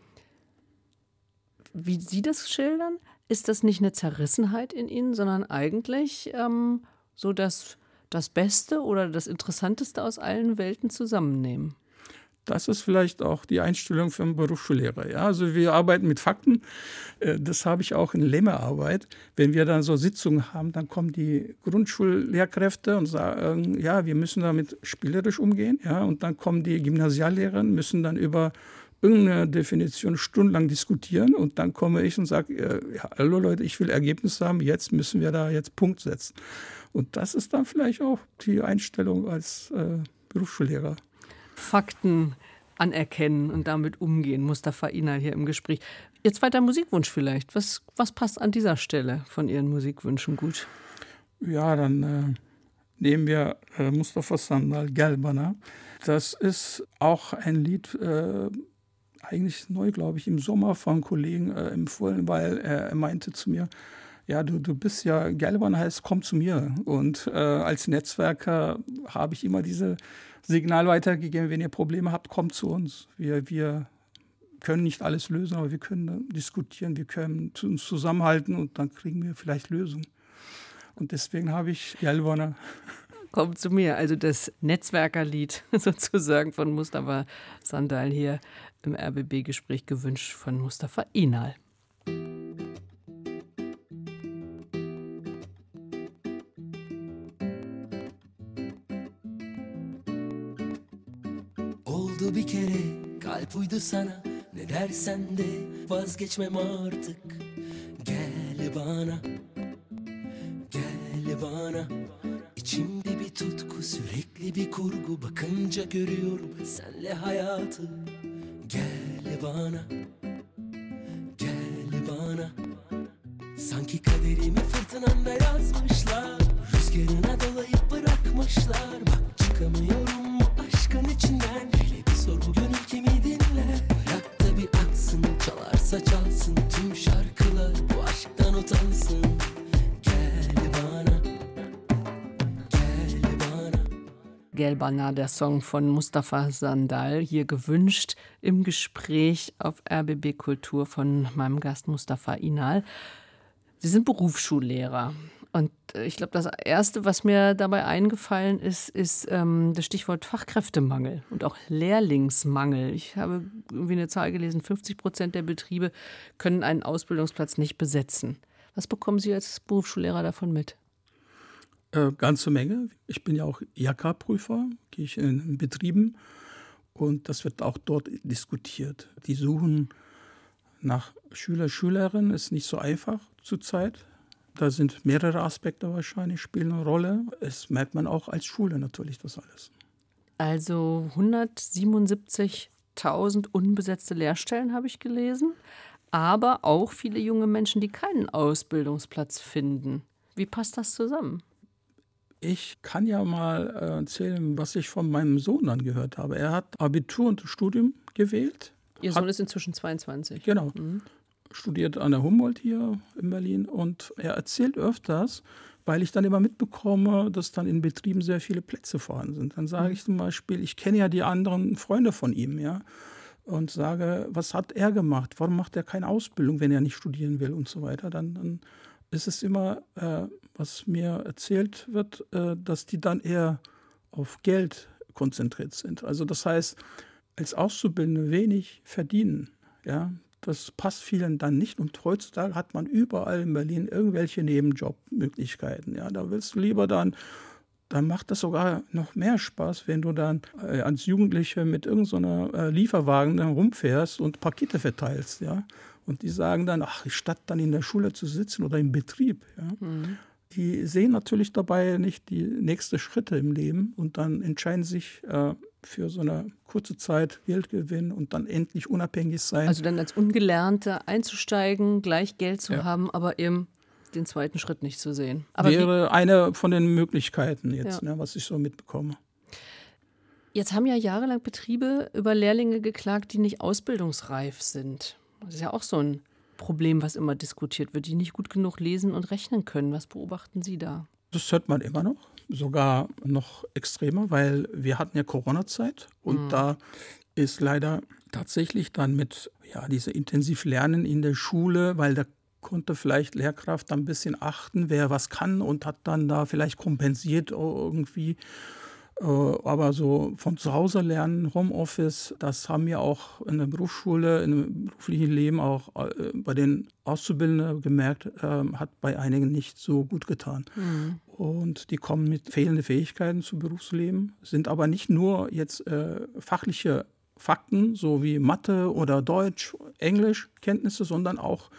wie Sie das schildern, ist das nicht eine Zerrissenheit in Ihnen, sondern eigentlich ähm, so das, das Beste oder das Interessanteste aus allen Welten zusammennehmen? Das ist vielleicht auch die Einstellung für einen Berufsschullehrer. Ja, also wir arbeiten mit Fakten. Äh, das habe ich auch in Lemmearbeit. Wenn wir dann so Sitzungen haben, dann kommen die Grundschullehrkräfte und sagen, ja, wir müssen damit spielerisch umgehen. Ja, und dann kommen die Gymnasiallehrer, müssen dann über irgendeine Definition stundenlang diskutieren und dann komme ich und sage, äh, ja, hallo Leute, ich will Ergebnisse haben, jetzt müssen wir da jetzt Punkt setzen. Und das ist dann vielleicht auch die Einstellung als äh, Berufsschullehrer. Fakten anerkennen und damit umgehen, Mustafa Inal hier im Gespräch. Ihr zweiter Musikwunsch vielleicht. Was, was passt an dieser Stelle von Ihren Musikwünschen gut? Ja, dann äh, nehmen wir äh, Mustafa Sandal Gelbana. Das ist auch ein Lied, äh, eigentlich neu, glaube ich, im Sommer von Kollegen äh, empfohlen, weil er meinte zu mir, ja, du, du bist ja, Gelbern heißt, komm zu mir. Und äh, als Netzwerker habe ich immer diese Signal weitergegeben, wenn ihr Probleme habt, kommt zu uns. Wir, wir können nicht alles lösen, aber wir können diskutieren, wir können uns zusammenhalten und dann kriegen wir vielleicht Lösungen. Und deswegen habe ich Gelberner Kommt zu mir, also das Netzwerkerlied sozusagen von Mustafa Sandal hier im RBB-Gespräch gewünscht von Mustafa Inal. Uydu sana. Ne dersen de vazgeçmem artık. Gel bana Gel bana. İçimde bir tutku sürekli bir kurgu. Bakınca görüyorum senle hayatı. Gel bana Gel bana. Sanki kaderimi fırtınanda yazmışlar. Rüzgarına dolayıp bırakmışlar Gelbana, der Song von Mustafa Sandal, hier gewünscht im Gespräch auf RBB Kultur von meinem Gast Mustafa Inal. Sie sind Berufsschullehrer. Und äh, ich glaube, das Erste, was mir dabei eingefallen ist, ist ähm, das Stichwort Fachkräftemangel und auch Lehrlingsmangel. Ich habe irgendwie eine Zahl gelesen, 50 Prozent der Betriebe können einen Ausbildungsplatz nicht besetzen. Was bekommen Sie als Berufsschullehrer davon mit? Äh, ganze Menge. Ich bin ja auch IHK-Prüfer, gehe ich in Betrieben und das wird auch dort diskutiert. Die suchen nach Schüler, Schülerinnen, ist nicht so einfach zurzeit. Da sind mehrere Aspekte wahrscheinlich, spielen eine Rolle. Es merkt man auch als Schule natürlich das alles. Also 177.000 unbesetzte Lehrstellen habe ich gelesen, aber auch viele junge Menschen, die keinen Ausbildungsplatz finden. Wie passt das zusammen? Ich kann ja mal äh, erzählen, was ich von meinem Sohn dann gehört habe. Er hat Abitur und Studium gewählt. Ihr hat, Sohn ist inzwischen 22. Genau. Mhm. Studiert an der Humboldt hier in Berlin und er erzählt öfters, weil ich dann immer mitbekomme, dass dann in Betrieben sehr viele Plätze vorhanden sind. Dann sage ich zum Beispiel, ich kenne ja die anderen Freunde von ihm, ja, und sage, was hat er gemacht? Warum macht er keine Ausbildung, wenn er nicht studieren will und so weiter? Dann, dann ist es immer, äh, was mir erzählt wird, äh, dass die dann eher auf Geld konzentriert sind. Also das heißt, als Auszubildende wenig verdienen, ja, das passt vielen dann nicht. Und heutzutage hat man überall in Berlin irgendwelche Nebenjobmöglichkeiten. Ja, da willst du lieber dann dann macht das sogar noch mehr Spaß, wenn du dann äh, als Jugendliche mit irgendeiner so äh, Lieferwagen dann rumfährst und Pakete verteilst, ja. Und die sagen dann, ach, statt dann in der Schule zu sitzen oder im Betrieb, ja. Mhm. Die sehen natürlich dabei nicht die nächsten Schritte im Leben und dann entscheiden sich äh, für so eine kurze Zeit Geld gewinnen und dann endlich unabhängig sein. Also dann als Ungelernte einzusteigen, gleich Geld zu ja. haben, aber eben den zweiten Schritt nicht zu sehen. Aber Wäre eine von den Möglichkeiten jetzt, ja. ne, was ich so mitbekomme. Jetzt haben ja jahrelang Betriebe über Lehrlinge geklagt, die nicht ausbildungsreif sind. Das ist ja auch so ein Problem, was immer diskutiert wird, die nicht gut genug lesen und rechnen können. Was beobachten Sie da? Das hört man immer noch, sogar noch extremer, weil wir hatten ja Corona-Zeit und mhm. da ist leider tatsächlich dann mit ja, diese intensiv Lernen in der Schule, weil da konnte vielleicht Lehrkraft ein bisschen achten, wer was kann und hat dann da vielleicht kompensiert irgendwie. Äh, aber so von zu Hause lernen, Homeoffice, das haben wir auch in der Berufsschule, im beruflichen Leben auch äh, bei den Auszubildenden gemerkt, ähm, hat bei einigen nicht so gut getan. Mhm. Und die kommen mit fehlenden Fähigkeiten zum Berufsleben, sind aber nicht nur jetzt äh, fachliche Fakten, so wie Mathe oder Deutsch, Englisch Kenntnisse, sondern auch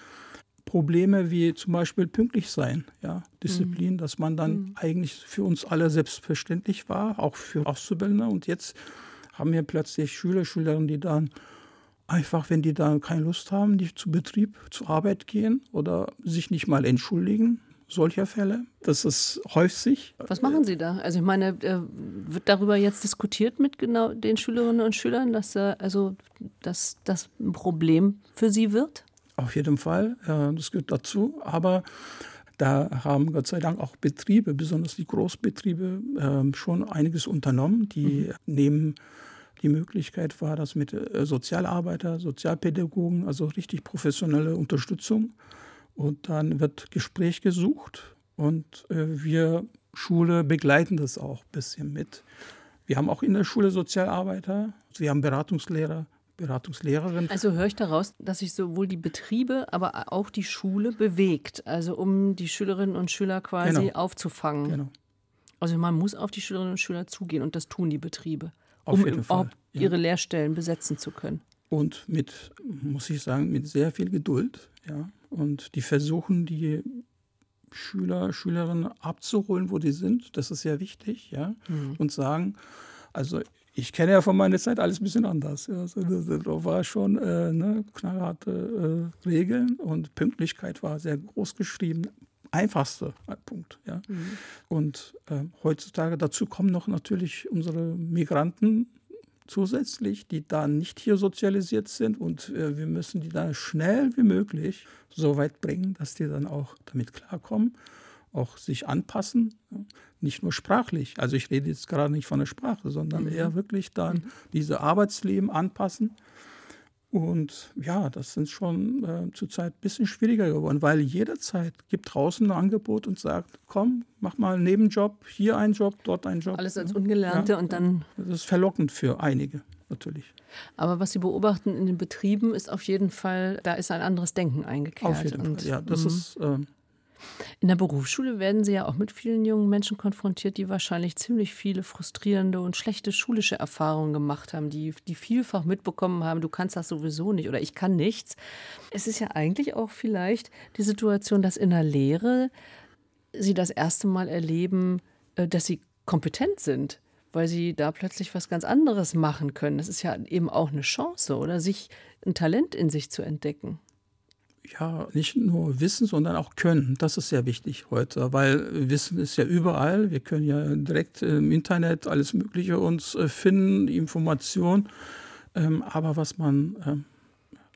Probleme wie zum Beispiel pünktlich sein, ja, Disziplin, mhm. dass man dann mhm. eigentlich für uns alle selbstverständlich war, auch für Auszubildende. Und jetzt haben wir plötzlich Schüler, Schülerinnen, die dann einfach, wenn die dann keine Lust haben, nicht zu Betrieb, zur Arbeit gehen oder sich nicht mal entschuldigen. Solcher Fälle. Das ist häufig. Was machen Sie da? Also ich meine, äh, wird darüber jetzt diskutiert mit genau den Schülerinnen und Schülern, dass äh, also dass das ein Problem für sie wird? Auf jeden Fall, das gehört dazu. Aber da haben Gott sei Dank auch Betriebe, besonders die Großbetriebe, ähm, schon einiges unternommen. Die mhm. nehmen die Möglichkeit wahr, dass mit äh, Sozialarbeiter, Sozialpädagogen, also richtig professionelle Unterstützung. Und dann wird Gespräch gesucht und äh, wir Schule begleiten das auch ein bisschen mit. Wir haben auch in der Schule Sozialarbeiter, wir haben Beratungslehrer, Beratungslehrerin. Also höre ich daraus, dass sich sowohl die Betriebe, aber auch die Schule bewegt, also um die Schülerinnen und Schüler quasi genau. aufzufangen. Genau. Also man muss auf die Schülerinnen und Schüler zugehen und das tun die Betriebe, auf um ja. ihre Lehrstellen besetzen zu können. Und mit, muss ich sagen, mit sehr viel Geduld. Ja. Und die versuchen, die Schüler, Schülerinnen abzuholen, wo die sind. Das ist sehr wichtig. Ja. Mhm. Und sagen, also ich kenne ja von meiner Zeit alles ein bisschen anders. Ja. Also, da war schon äh, ne, knallharte äh, Regeln und Pünktlichkeit war sehr groß geschrieben. Einfachste Punkt. Ja. Mhm. Und äh, heutzutage dazu kommen noch natürlich unsere Migranten zusätzlich, die da nicht hier sozialisiert sind und äh, wir müssen die dann schnell wie möglich so weit bringen, dass die dann auch damit klarkommen auch sich anpassen, nicht nur sprachlich. Also ich rede jetzt gerade nicht von der Sprache, sondern mhm. eher wirklich dann mhm. diese Arbeitsleben anpassen. Und ja, das sind schon äh, zurzeit ein bisschen schwieriger geworden, weil jederzeit gibt draußen ein Angebot und sagt, komm, mach mal einen Nebenjob, hier einen Job, dort einen Job. Alles als Ungelernte ja, und dann. Das ist verlockend für einige natürlich. Aber was Sie beobachten in den Betrieben ist auf jeden Fall, da ist ein anderes Denken eingekehrt. Auf jeden Fall, ja, das mhm. ist. Äh, in der Berufsschule werden Sie ja auch mit vielen jungen Menschen konfrontiert, die wahrscheinlich ziemlich viele frustrierende und schlechte schulische Erfahrungen gemacht haben, die, die vielfach mitbekommen haben, du kannst das sowieso nicht oder ich kann nichts. Es ist ja eigentlich auch vielleicht die Situation, dass in der Lehre Sie das erste Mal erleben, äh, dass Sie kompetent sind weil sie da plötzlich was ganz anderes machen können. Das ist ja eben auch eine Chance, oder sich ein Talent in sich zu entdecken ja, nicht nur Wissen, sondern auch Können. Das ist sehr wichtig heute, weil Wissen ist ja überall. Wir können ja direkt im Internet alles Mögliche uns äh, finden, Informationen. Ähm, aber was man ähm,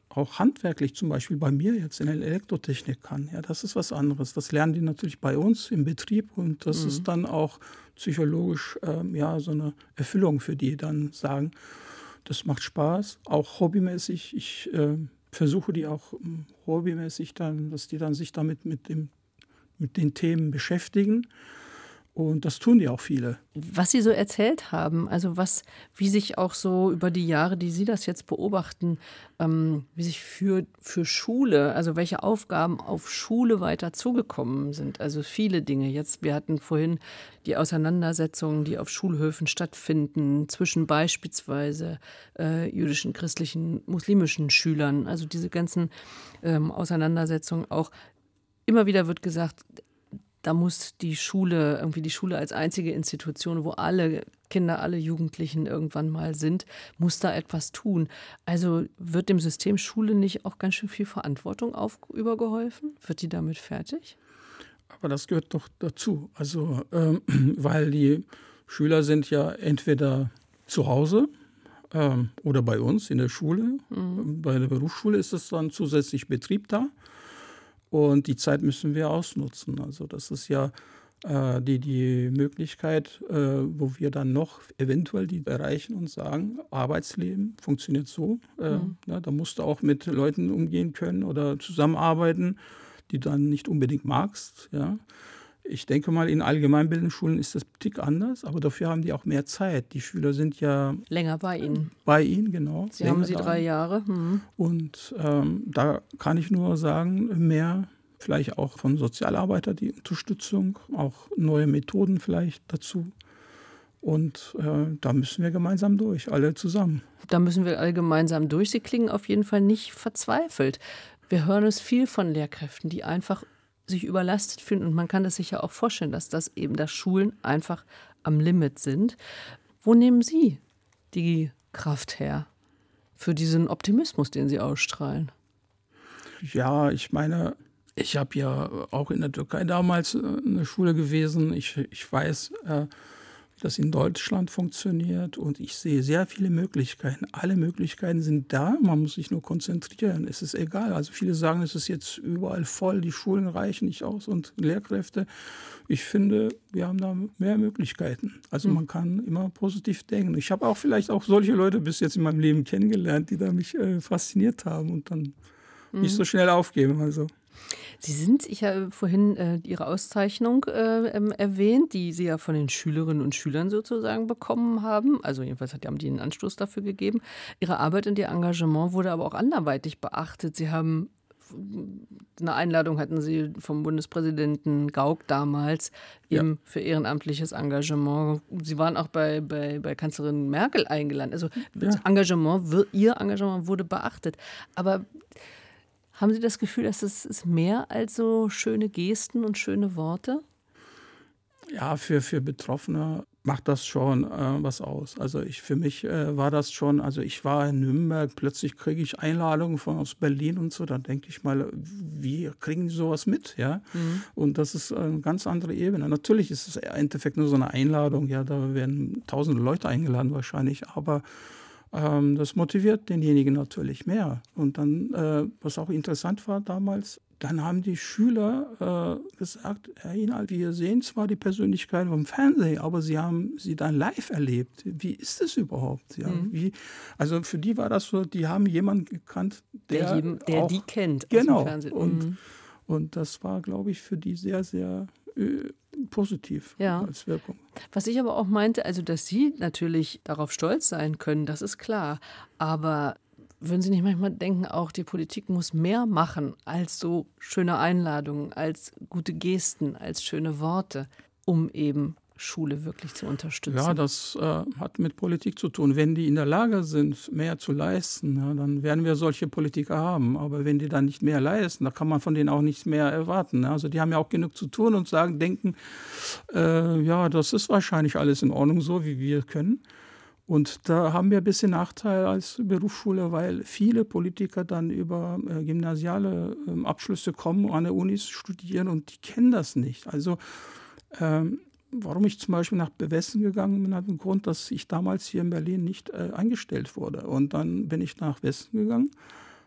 auch handwerklich zum Beispiel bei mir jetzt in der Elektrotechnik kann, ja, das ist was anderes. Das lernen die natürlich bei uns im Betrieb und das mhm. ist dann auch psychologisch ähm, ja so eine Erfüllung für die dann sagen, das macht Spaß, auch hobbymäßig. Ich versuche die auch ähm, hobbymäßig dann, dass die dann sich damit mit, dem, mit den Themen beschäftigen. Und das tun die auch viele. Was Sie so erzählt haben, also was, wie sich auch so über die Jahre, die Sie das jetzt beobachten, ähm, wie sich für, für Schule, also welche Aufgaben auf Schule weiter zugekommen sind. Also viele Dinge. Jetzt, wir hatten vorhin die Auseinandersetzungen, die auf Schulhöfen stattfinden, zwischen beispielsweise äh, jüdischen, christlichen, muslimischen Schülern. Also diese ganzen ähm, Auseinandersetzungen auch. Immer wieder wird gesagt, da muss die Schule, irgendwie die Schule als einzige Institution, wo alle Kinder, alle Jugendlichen irgendwann mal sind, muss da etwas tun. Also wird dem System Schule nicht auch ganz schön viel Verantwortung auf, übergeholfen? Wird die damit fertig? Aber das gehört doch dazu. Also, ähm, weil die Schüler sind ja entweder zu Hause ähm, oder bei uns in der Schule. Mhm. Bei der Berufsschule ist es dann zusätzlich Betrieb da. Und die Zeit müssen wir ausnutzen. Also das ist ja äh, die, die Möglichkeit, äh, wo wir dann noch eventuell die erreichen und sagen, Arbeitsleben funktioniert so. Äh, mhm. ja, da musst du auch mit Leuten umgehen können oder zusammenarbeiten, die du dann nicht unbedingt magst. Ja. Ich denke mal, in allgemeinbildenden Schulen ist das Tick anders, aber dafür haben die auch mehr Zeit. Die Schüler sind ja länger bei Ihnen. Bei Ihnen, genau. Sie haben sie da. drei Jahre. Mhm. Und ähm, da kann ich nur sagen, mehr vielleicht auch von Sozialarbeitern die Unterstützung, auch neue Methoden vielleicht dazu. Und äh, da müssen wir gemeinsam durch, alle zusammen. Da müssen wir alle gemeinsam durch. Sie klingen auf jeden Fall nicht verzweifelt. Wir hören es viel von Lehrkräften, die einfach sich überlastet fühlen. Und man kann das sich ja auch vorstellen, dass das eben, dass Schulen einfach am Limit sind. Wo nehmen Sie die Kraft her für diesen Optimismus, den Sie ausstrahlen? Ja, ich meine, ich habe ja auch in der Türkei damals äh, eine Schule gewesen. Ich, ich weiß, äh, das in Deutschland funktioniert und ich sehe sehr viele Möglichkeiten. Alle Möglichkeiten sind da, man muss sich nur konzentrieren. Es ist egal. Also viele sagen, es ist jetzt überall voll, die Schulen reichen nicht aus und Lehrkräfte. Ich finde, wir haben da mehr Möglichkeiten. Also hm. man kann immer positiv denken. Ich habe auch vielleicht auch solche Leute bis jetzt in meinem Leben kennengelernt, die da mich äh, fasziniert haben und dann mhm. nicht so schnell aufgeben. Also. Sie sind, ich habe vorhin äh, Ihre Auszeichnung äh, ähm, erwähnt, die Sie ja von den Schülerinnen und Schülern sozusagen bekommen haben. Also jedenfalls hat, haben die einen Anstoß dafür gegeben. Ihre Arbeit und Ihr Engagement wurde aber auch anderweitig beachtet. Sie haben eine Einladung hatten Sie vom Bundespräsidenten Gauck damals eben ja. für ehrenamtliches Engagement. Sie waren auch bei, bei, bei Kanzlerin Merkel eingeladen. Also ja. Engagement, Ihr Engagement wurde beachtet. Aber haben Sie das Gefühl, dass es ist mehr als so schöne Gesten und schöne Worte? Ja, für, für Betroffene macht das schon äh, was aus. Also ich für mich äh, war das schon, also ich war in Nürnberg, plötzlich kriege ich Einladungen von aus Berlin und so, dann denke ich mal, wie kriegen die sowas mit, ja? Mhm. Und das ist eine ganz andere Ebene. Natürlich ist es im Endeffekt nur so eine Einladung, ja, da werden tausende Leute eingeladen wahrscheinlich, aber ähm, das motiviert denjenigen natürlich mehr. Und dann, äh, was auch interessant war damals, dann haben die Schüler äh, gesagt, Herr Inhalt, wir sehen zwar die Persönlichkeit vom Fernsehen, aber sie haben sie dann live erlebt. Wie ist das überhaupt? Ja, mhm. wie, also für die war das so, die haben jemanden gekannt, der, der, jedem, der auch, die kennt genau, Und, mhm. und das war, glaube ich, für die sehr, sehr äh, positiv ja. als Wirkung. Was ich aber auch meinte, also dass Sie natürlich darauf stolz sein können, das ist klar. Aber würden Sie nicht manchmal denken, auch die Politik muss mehr machen als so schöne Einladungen, als gute Gesten, als schöne Worte, um eben Schule wirklich zu unterstützen? Ja, das äh, hat mit Politik zu tun. Wenn die in der Lage sind, mehr zu leisten, ja, dann werden wir solche Politiker haben. Aber wenn die dann nicht mehr leisten, dann kann man von denen auch nichts mehr erwarten. Also die haben ja auch genug zu tun und sagen, denken, äh, ja, das ist wahrscheinlich alles in Ordnung so, wie wir können. Und da haben wir ein bisschen Nachteil als Berufsschule, weil viele Politiker dann über äh, gymnasiale äh, Abschlüsse kommen, an der Unis studieren und die kennen das nicht. Also ähm, warum ich zum Beispiel nach Bewessen gegangen bin, hat einen Grund, dass ich damals hier in Berlin nicht äh, eingestellt wurde. Und dann bin ich nach Westen gegangen.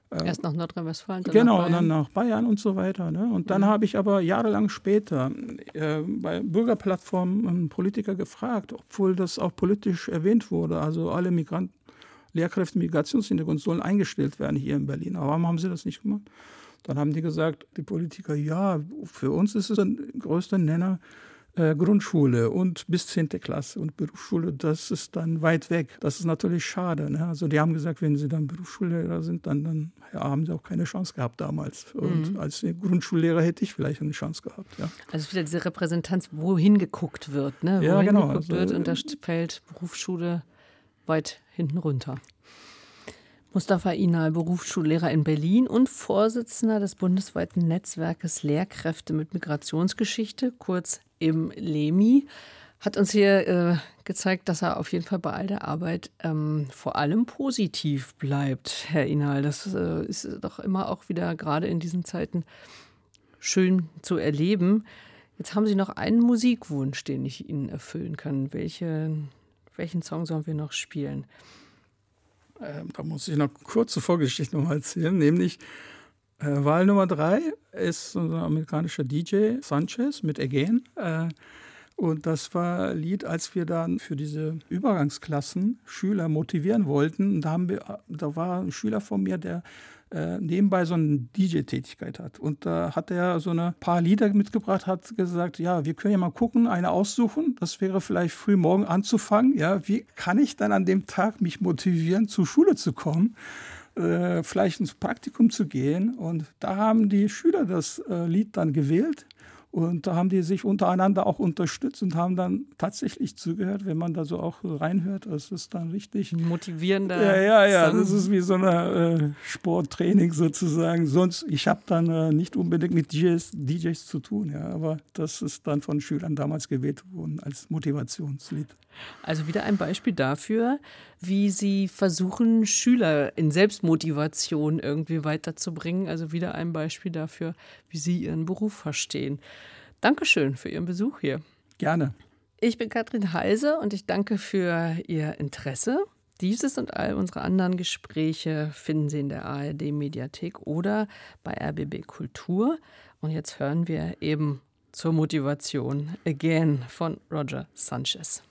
Äh, Erst nach Nordrhein-Westfalen. Genau, nach dann nach Bayern und so weiter. Ne? Und dann mhm. habe ich aber jahrelang später äh, bei Bürgerplattformen Politiker gefragt, obwohl das auch politisch erwähnt wurde. Also alle Migranten, Lehrkräfte Migrationshintergrund sollen eingestellt werden hier in Berlin. Aber warum haben sie das nicht gemacht? Dann haben die gesagt, die Politiker, ja, für uns ist es ein größter Nenner, äh, Grundschule und bis 10. Klasse und Berufsschule, das ist dann weit weg. Das ist natürlich schade. Ne? Also die haben gesagt, wenn sie dann Berufsschullehrer sind, dann, dann ja, haben sie auch keine Chance gehabt damals. Und mhm. als Grundschullehrer hätte ich vielleicht eine Chance gehabt. Ja. Also wieder diese Repräsentanz, wohin geguckt wird. Ne? Wohin ja, genau. Geguckt also, wird und da fällt Berufsschule weit hinten runter. Mustafa Inal, Berufsschullehrer in Berlin und Vorsitzender des bundesweiten Netzwerkes Lehrkräfte mit Migrationsgeschichte, kurz im LEMI, hat uns hier äh, gezeigt, dass er auf jeden Fall bei all der Arbeit ähm, vor allem positiv bleibt, Herr Inal. Das äh, ist doch immer auch wieder gerade in diesen Zeiten schön zu erleben. Jetzt haben Sie noch einen Musikwunsch, den ich Ihnen erfüllen kann. Welche, welchen Song sollen wir noch spielen? Ähm, da muss ich noch kurze Vorgeschichte noch mal erzählen, nämlich äh, Wahl Nummer drei ist unser amerikanischer DJ Sanchez mit Again. Äh, und das war ein Lied, als wir dann für diese Übergangsklassen Schüler motivieren wollten. Da, haben wir, da war ein Schüler von mir, der äh, nebenbei so eine DJ-Tätigkeit hat. Und da hat er so ein paar Lieder mitgebracht, hat gesagt, ja, wir können ja mal gucken, eine aussuchen. Das wäre vielleicht früh morgen anzufangen. Ja, wie kann ich dann an dem Tag mich motivieren, zur Schule zu kommen? Äh, vielleicht ins Praktikum zu gehen. Und da haben die Schüler das äh, Lied dann gewählt. Und da haben die sich untereinander auch unterstützt und haben dann tatsächlich zugehört, wenn man da so auch reinhört. Das ist dann richtig motivierender. Ja, ja, ja. Song. Das ist wie so ein äh, Sporttraining sozusagen. Sonst, ich habe dann äh, nicht unbedingt mit DJs, DJs zu tun, ja, aber das ist dann von Schülern damals gewählt worden als Motivationslied. Also wieder ein Beispiel dafür, wie Sie versuchen, Schüler in Selbstmotivation irgendwie weiterzubringen. Also wieder ein Beispiel dafür, wie Sie Ihren Beruf verstehen. Dankeschön für Ihren Besuch hier. Gerne. Ich bin Katrin Heise und ich danke für Ihr Interesse. Dieses und all unsere anderen Gespräche finden Sie in der ARD Mediathek oder bei RBB Kultur. Und jetzt hören wir eben zur Motivation Again von Roger Sanchez.